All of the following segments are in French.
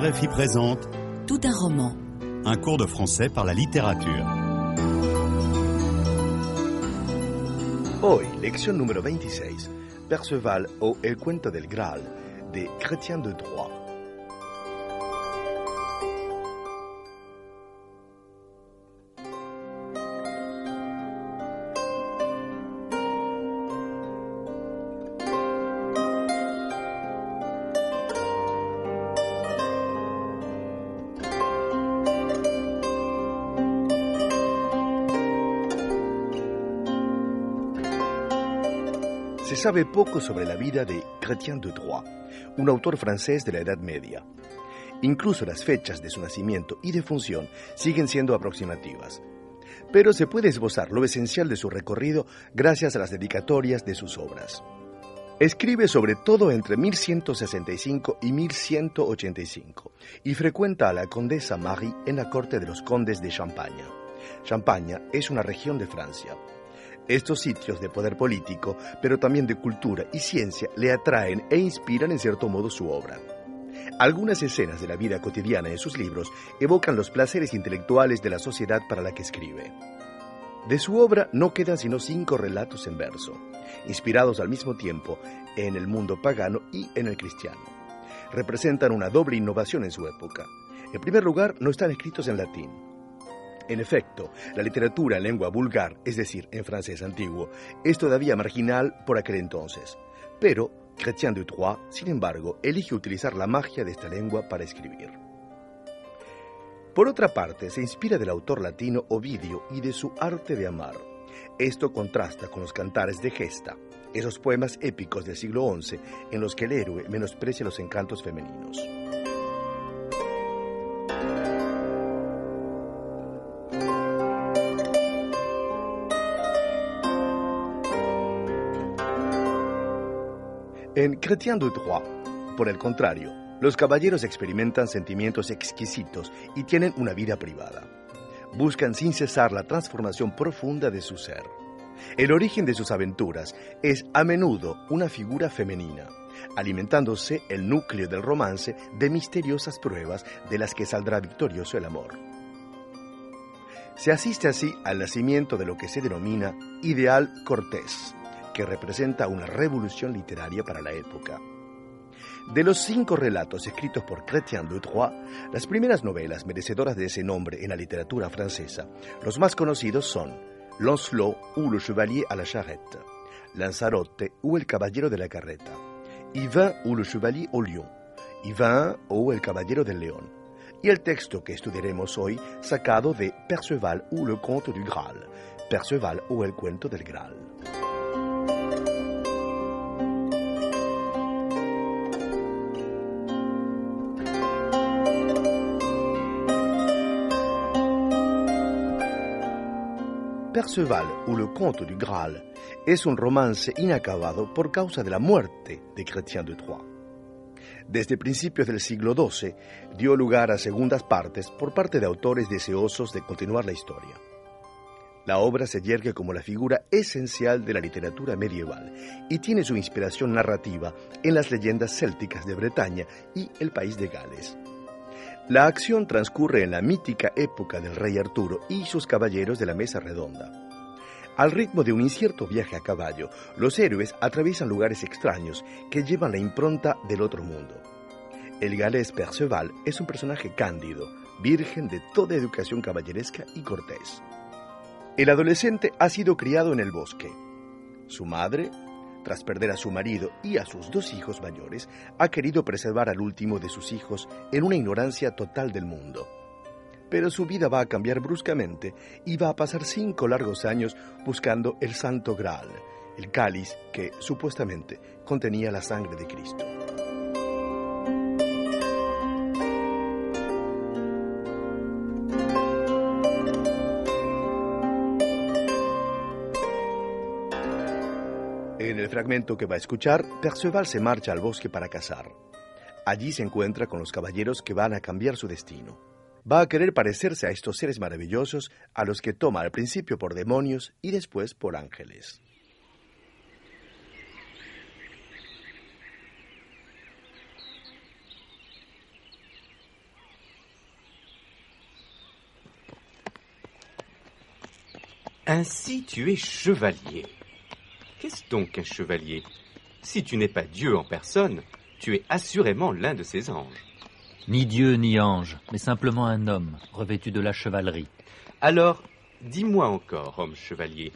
RFI présente Tout un roman. un cours de français par la littérature. Hoy, lección número 26, Perceval o El cuento del Graal, de Chrétien de Troyes. Sabe poco sobre la vida de Chrétien de Troyes, un autor francés de la Edad Media. Incluso las fechas de su nacimiento y defunción siguen siendo aproximativas. Pero se puede esbozar lo esencial de su recorrido gracias a las dedicatorias de sus obras. Escribe sobre todo entre 1165 y 1185 y frecuenta a la condesa Marie en la corte de los condes de Champaña. Champaña es una región de Francia. Estos sitios de poder político, pero también de cultura y ciencia, le atraen e inspiran en cierto modo su obra. Algunas escenas de la vida cotidiana en sus libros evocan los placeres intelectuales de la sociedad para la que escribe. De su obra no quedan sino cinco relatos en verso, inspirados al mismo tiempo en el mundo pagano y en el cristiano. Representan una doble innovación en su época. En primer lugar, no están escritos en latín. En efecto, la literatura en lengua vulgar, es decir, en francés antiguo, es todavía marginal por aquel entonces. Pero Chrétien de sin embargo, elige utilizar la magia de esta lengua para escribir. Por otra parte, se inspira del autor latino Ovidio y de su arte de amar. Esto contrasta con los cantares de Gesta, esos poemas épicos del siglo XI en los que el héroe menosprecia los encantos femeninos. En Chrétien de Troyes, por el contrario, los caballeros experimentan sentimientos exquisitos y tienen una vida privada. Buscan sin cesar la transformación profunda de su ser. El origen de sus aventuras es a menudo una figura femenina, alimentándose el núcleo del romance de misteriosas pruebas de las que saldrá victorioso el amor. Se asiste así al nacimiento de lo que se denomina ideal cortés, representa una revolución literaria para la época. De los cinco relatos escritos por Chrétien de Troyes, las primeras novelas merecedoras de ese nombre en la literatura francesa, los más conocidos son Lancelot ou Le Chevalier à la Charrette, Lanzarote ou El Caballero de la Carreta, Yvain ou Le Chevalier au Lion, Yvain o El Caballero del León, y el texto que estudiaremos hoy sacado de Perceval ou Le Conte du Graal, Perceval o El Cuento del Graal. Perceval ou Le Conte du Graal es un romance inacabado por causa de la muerte de Chrétien de Troyes. Desde principios del siglo XII dio lugar a segundas partes por parte de autores deseosos de continuar la historia. La obra se yergue como la figura esencial de la literatura medieval y tiene su inspiración narrativa en las leyendas célticas de Bretaña y el país de Gales. La acción transcurre en la mítica época del rey Arturo y sus caballeros de la mesa redonda. Al ritmo de un incierto viaje a caballo, los héroes atraviesan lugares extraños que llevan la impronta del otro mundo. El galés Perceval es un personaje cándido, virgen de toda educación caballeresca y cortés. El adolescente ha sido criado en el bosque. Su madre, tras perder a su marido y a sus dos hijos mayores, ha querido preservar al último de sus hijos en una ignorancia total del mundo. Pero su vida va a cambiar bruscamente y va a pasar cinco largos años buscando el Santo Graal, el cáliz que supuestamente contenía la sangre de Cristo. En el fragmento que va a escuchar, Perceval se marcha al bosque para cazar. Allí se encuentra con los caballeros que van a cambiar su destino. Va a querer parecerse a estos seres maravillosos a los que toma al principio por demonios y después por ángeles. Ainsi tu es chevalier. Qu'est-ce donc un chevalier? Si tu n'es pas Dieu en personne, tu es assurément l'un de ses anges. Ni Dieu ni ange, mais simplement un homme revêtu de la chevalerie. Alors, dis-moi encore, homme chevalier,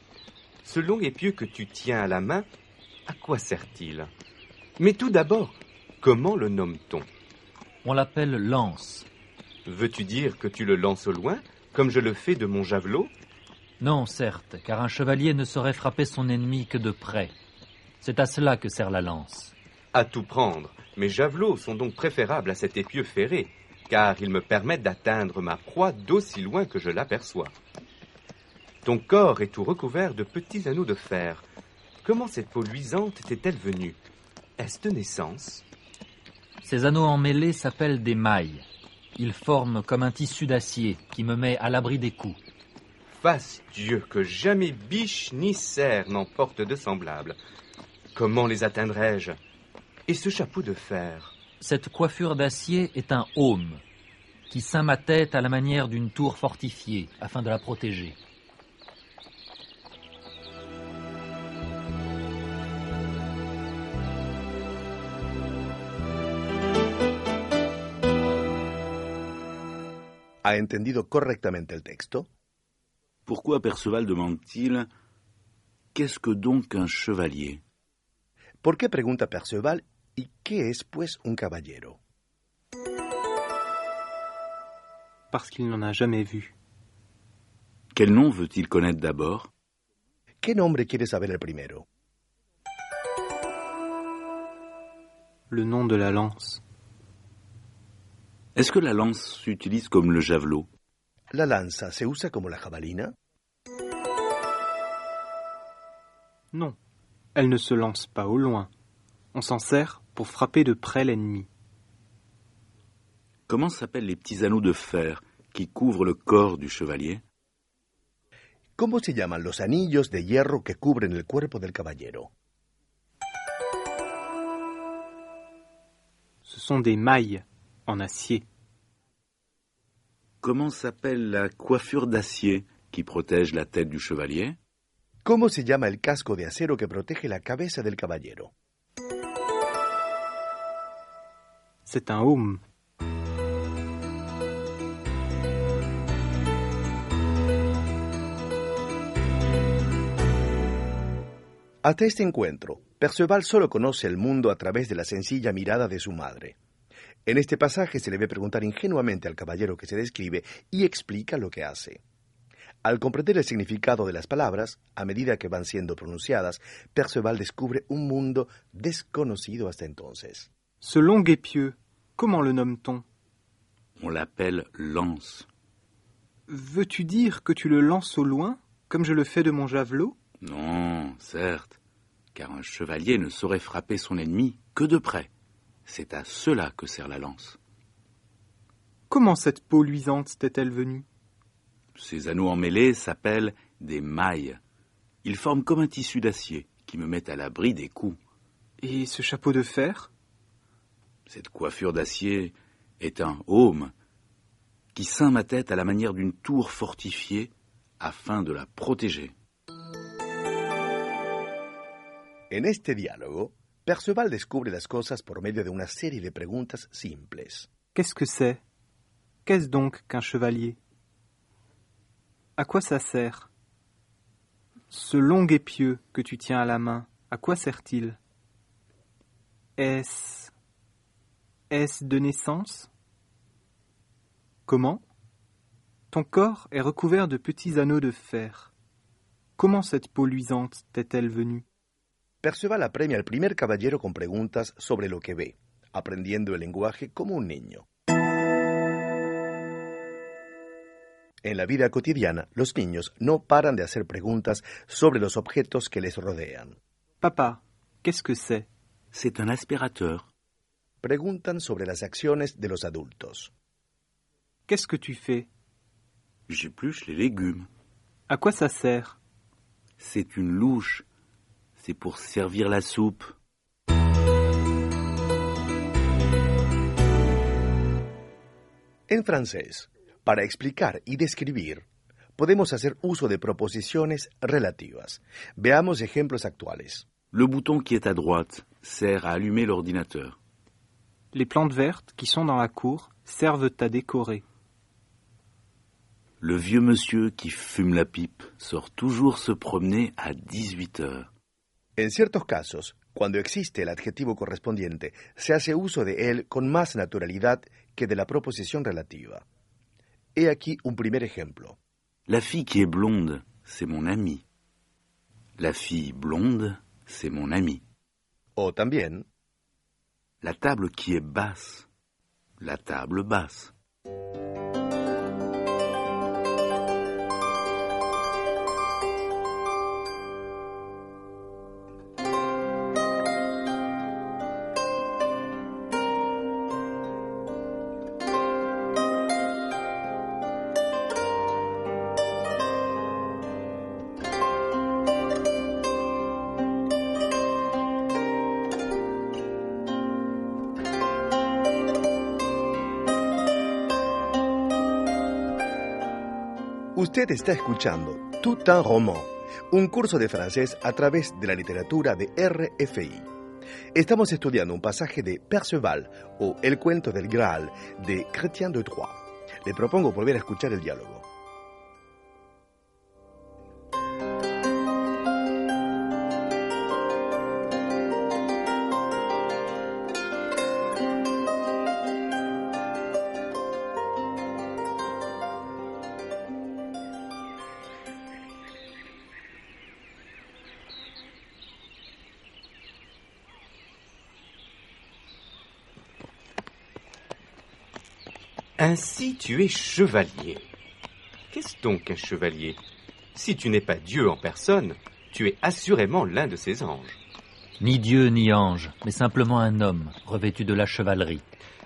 ce long épieu que tu tiens à la main, à quoi sert-il? Mais tout d'abord, comment le nomme-t-on? On l'appelle lance. Veux-tu dire que tu le lances au loin, comme je le fais de mon javelot? Non, certes, car un chevalier ne saurait frapper son ennemi que de près. C'est à cela que sert la lance. À tout prendre, mes javelots sont donc préférables à cet épieu ferré, car ils me permettent d'atteindre ma proie d'aussi loin que je l'aperçois. Ton corps est tout recouvert de petits anneaux de fer. Comment cette peau luisante t'est-elle venue? Est-ce de naissance? Ces anneaux emmêlés s'appellent des mailles. Ils forment comme un tissu d'acier qui me met à l'abri des coups. Fasse Dieu que jamais biche ni cerf n'emporte de semblable. Comment les atteindrai-je? Et ce chapeau de fer? Cette coiffure d'acier est un aume qui ceint ma tête à la manière d'une tour fortifiée afin de la protéger. ¿Ha entendido correctamente el texto? Pourquoi Perceval demande-t-il Qu'est-ce que donc un chevalier? ¿Por qué pregunta Perceval y qué es pues un caballero? Parce qu'il n'en a jamais vu. Quel nom veut-il connaître d'abord? ¿Qué nombre quiere saber el primero? Le nom de la lance. Est-ce que la lance s'utilise comme le javelot? ¿La lanza se usa como la jabalina? Non, elle ne se lance pas au loin. On s'en sert pour frapper de près l'ennemi. Comment s'appellent les petits anneaux de fer qui couvrent le corps du chevalier? ¿Cómo se llaman los anillos de hierro que cubren el cuerpo del caballero? Ce sont des mailles en acier. Comment s'appelle la coiffure d'acier qui protège la tête du chevalier ¿Cómo se llama el casco de acero que protege la cabeza del caballero? C'est un aume. Hasta este encuentro, Perceval solo conoce el mundo a través de la sencilla mirada de su madre. En este pasaje se le ve preguntar ingenuamente al caballero que se describe y explica lo que hace. Al comprender el significado de las palabras, a medida que van siendo pronunciadas, Perceval descubre un mundo desconocido hasta entonces. Ce long épieu, comment le nomme-t-on? On l'appelle lance. Veux-tu dire que tu le lances au loin, comme je le fais de mon javelot? Non, certes, car un chevalier ne saurait frapper son ennemi que de près. C'est à cela que sert la lance. Comment cette peau luisante t'est-elle venue? Ces anneaux emmêlés s'appellent des mailles. Ils forment comme un tissu d'acier qui me met à l'abri des coups. Et ce chapeau de fer? Cette coiffure d'acier est un aume qui ceint ma tête à la manière d'une tour fortifiée afin de la protéger. En este diálogo, Perceval descubre las cosas por medio de una serie de preguntas simples. Qu'est-ce que c'est? Qu'est-ce donc qu'un chevalier? À quoi ça sert? Ce long épieu que tu tiens à la main, à quoi sert-il? Est-ce. Est-ce de naissance? Comment? Ton corps est recouvert de petits anneaux de fer. Comment cette peau luisante t'est-elle venue? Perceval apremia al primer caballero con preguntas sobre lo que ve, aprendiendo el lenguaje como un niño. En la vida cotidiana, los niños no paran de hacer preguntas sobre los objetos que les rodean. Papa, qu'est-ce que c'est C'est un aspirateur. Preguntan sobre las acciones de los adultos. Qu'est-ce que tu fais J'épluche les légumes. À quoi ça sert C'est une louche. C'est pour servir la soupe. En francés, para explicar y describir, podemos hacer uso de proposiciones relativas. Veamos ejemplos actuales. Le bouton qui est à droite sert à allumer l'ordinateur. Les plantes vertes qui sont dans la cour servent à décorer. Le vieux monsieur qui fume la pipe sort toujours se promener à 18 heures. En ciertos casos, cuando existe el adjetivo correspondiente, se hace uso de él con más naturalidad que de la proposición relativa. He aquí un primer ejemplo. La fille qui est blonde, c'est mon amie. La fille blonde, c'est mon amie. O también, La table qui est basse, la table basse. Usted está escuchando Tout un roman, un curso de francés a través de la literatura de RFI. Estamos estudiando un pasaje de Perceval o El cuento del Graal de Chrétien de Troyes. Le propongo volver a escuchar el diálogo. Ainsi tu es chevalier. Qu'est-ce donc un chevalier? Si tu n'es pas Dieu en personne, tu es assurément l'un de ses anges. Ni Dieu ni ange, mais simplement un homme revêtu de la chevalerie.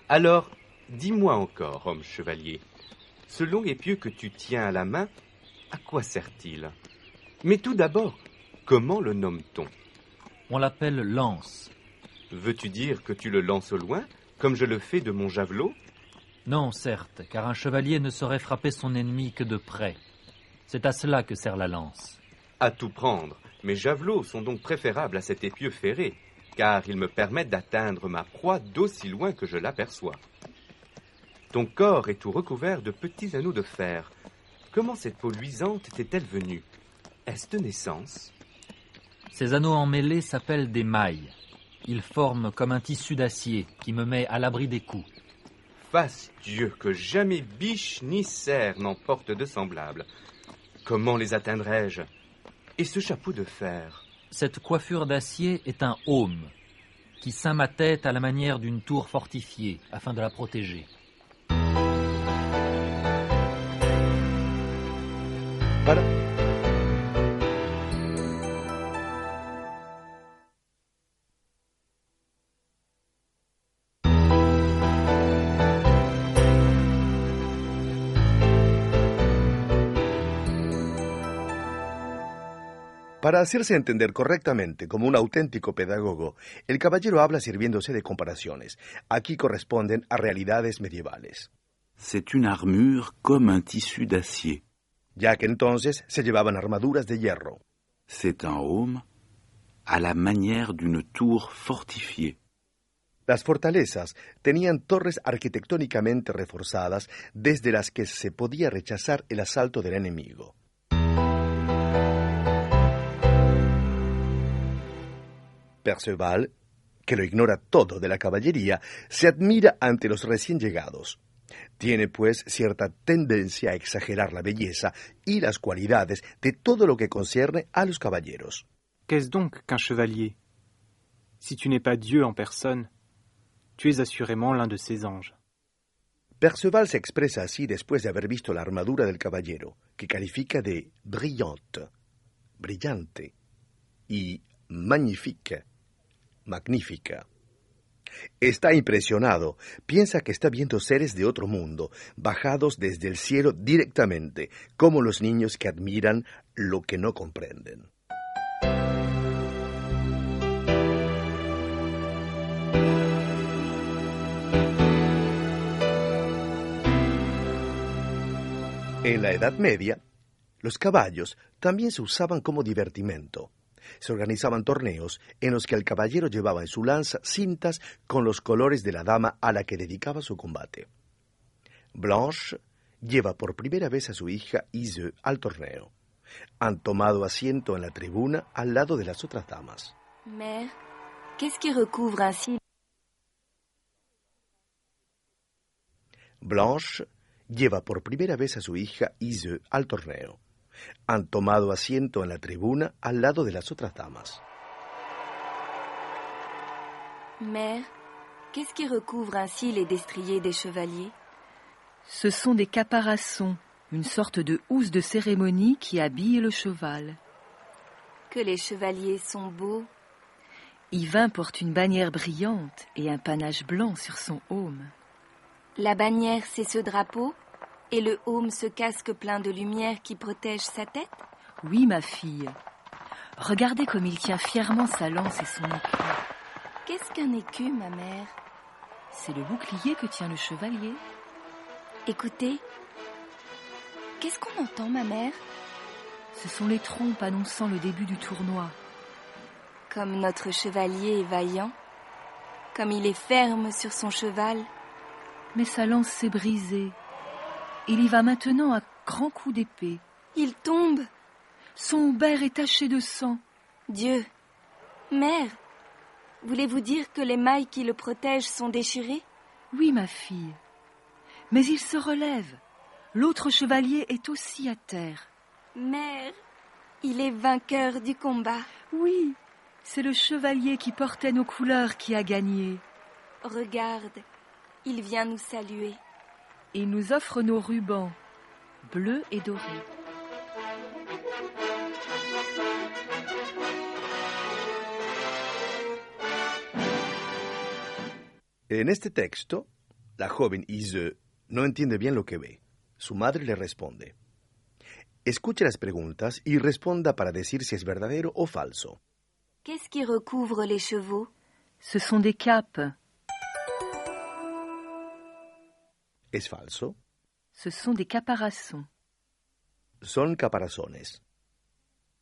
Alors, dis-moi encore, homme chevalier, ce long épieu que tu tiens à la main, à quoi sert-il? Mais tout d'abord, comment le nomme-t-on? On l'appelle lance. Veux-tu dire que tu le lances au loin, comme je le fais de mon javelot? Non, certes, car un chevalier ne saurait frapper son ennemi que de près. C'est à cela que sert la lance. À tout prendre, mes javelots sont donc préférables à cet épieu ferré, car ils me permettent d'atteindre ma proie d'aussi loin que je l'aperçois. Ton corps est tout recouvert de petits anneaux de fer. Comment cette peau luisante était-elle venue? Est-ce de naissance? Ces anneaux emmêlés s'appellent des mailles. Ils forment comme un tissu d'acier qui me met à l'abri des coups. Fasse Dieu que jamais biche ni cerf n'emporte de semblable. Comment les atteindrai-je? Et ce chapeau de fer? Cette coiffure d'acier est un aume qui ceint ma tête à la manière d'une tour fortifiée afin de la protéger. Para... Para hacerse entender correctamente como un auténtico pedagogo, el caballero habla sirviéndose de comparaciones. Aquí corresponden a realidades medievales, C'est une armure comme un tissu d'acier. ya que entonces se llevaban armaduras de hierro. C'est un aume à la manière d'une tour fortifiée. Las fortalezas tenían torres arquitectónicamente reforzadas desde las que se podía rechazar el asalto del enemigo. Perceval, que lo ignora todo de la caballería, se admira ante los recién llegados. Tiene, pues, cierta tendencia a exagerar la belleza y las cualidades de todo lo que concierne a los caballeros. Qu'est-ce donc qu'un chevalier Si tu n'es pas Dieu en personne, tu es assurément l'un de ses anges. Perceval se expresa así después de haber visto la armadura del caballero, que califica de brillante, brillante, y magnifique, magnífica. Está impresionado, piensa que está viendo seres de otro mundo, bajados desde el cielo directamente, como los niños que admiran lo que no comprenden. En la Edad Media, Los caballos también se usaban como divertimento. Se organizaban torneos en los que el caballero llevaba en su lanza cintas con los colores de la dama a la que dedicaba su combate. Blanche lleva por primera vez a su hija Ise al torneo. Han tomado asiento en la tribuna al lado de las otras damas. Mère, qu'est-ce qui recouvre ainsi Blanche lleva por primera vez a su hija Ise al torneo. Han tomado asiento en la tribuna al lado de las otras damas. Mère, qu'est-ce qui recouvre ainsi les destriers des chevaliers? Ce sont des caparaçons, une sorte de housse de cérémonie qui habille le cheval. Que les chevaliers sont beaux. Yvain porte une bannière brillante et un panache blanc sur son aume. La bannière, c'est ce drapeau? Et le aume, ce casque plein de lumière qui protège sa tête Oui, ma fille. Regardez comme il tient fièrement sa lance et son écu. Qu'est-ce qu'un écu, ma mère? C'est le bouclier que tient le chevalier. Écoutez. Qu'est-ce qu'on entend, ma mère? Ce sont les trompes annonçant le début du tournoi. Comme notre chevalier est vaillant, comme il est ferme sur son cheval. Mais sa lance s'est brisée. Il y va maintenant à grands coups d'épée. Il tombe. Son houbaire est taché de sang. Dieu. Mère, voulez-vous dire que les mailles qui le protègent sont déchirées? Oui, ma fille. Mais il se relève. L'autre chevalier est aussi à terre. Mère, il est vainqueur du combat. Oui, c'est le chevalier qui portait nos couleurs qui a gagné. Regarde, il vient nous saluer. Il nous offre nos rubans, bleus et dorés. En este texto, la joven Ise no entiende bien lo que ve. Su madre le responde. Escuche las preguntas y responda para decir si es verdadero o falso. Qu'est-ce qui recouvre les chevaux? Ce sont des capes. ¿Es falso? Ce sont des caparaçons. Son caparazones.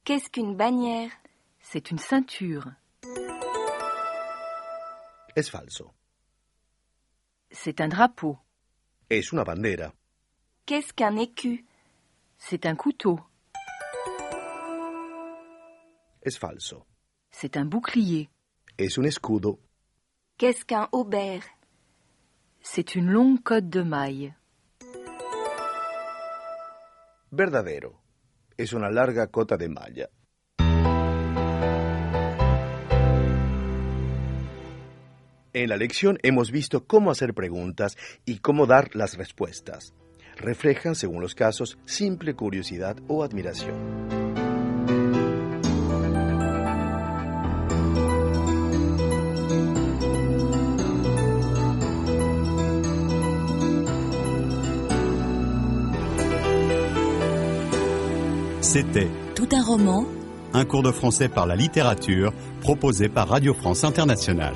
Qu'est-ce qu'une bannière? C'est une ceinture. Es falso. C'est un drapeau. Es una bandera. Qu'est-ce qu'un écu? C'est un couteau. Es falso. C'est un bouclier. Es un escudo. Qu'est-ce qu'un aubert? C'est une longue côte de maille. Verdadero. Es una larga cota de malla. En la lección hemos visto cómo hacer preguntas y cómo dar las respuestas. Reflejan, según los casos, simple curiosidad o admiración. C'était Tout un roman un cours de français par la littérature proposé par Radio France Internationale.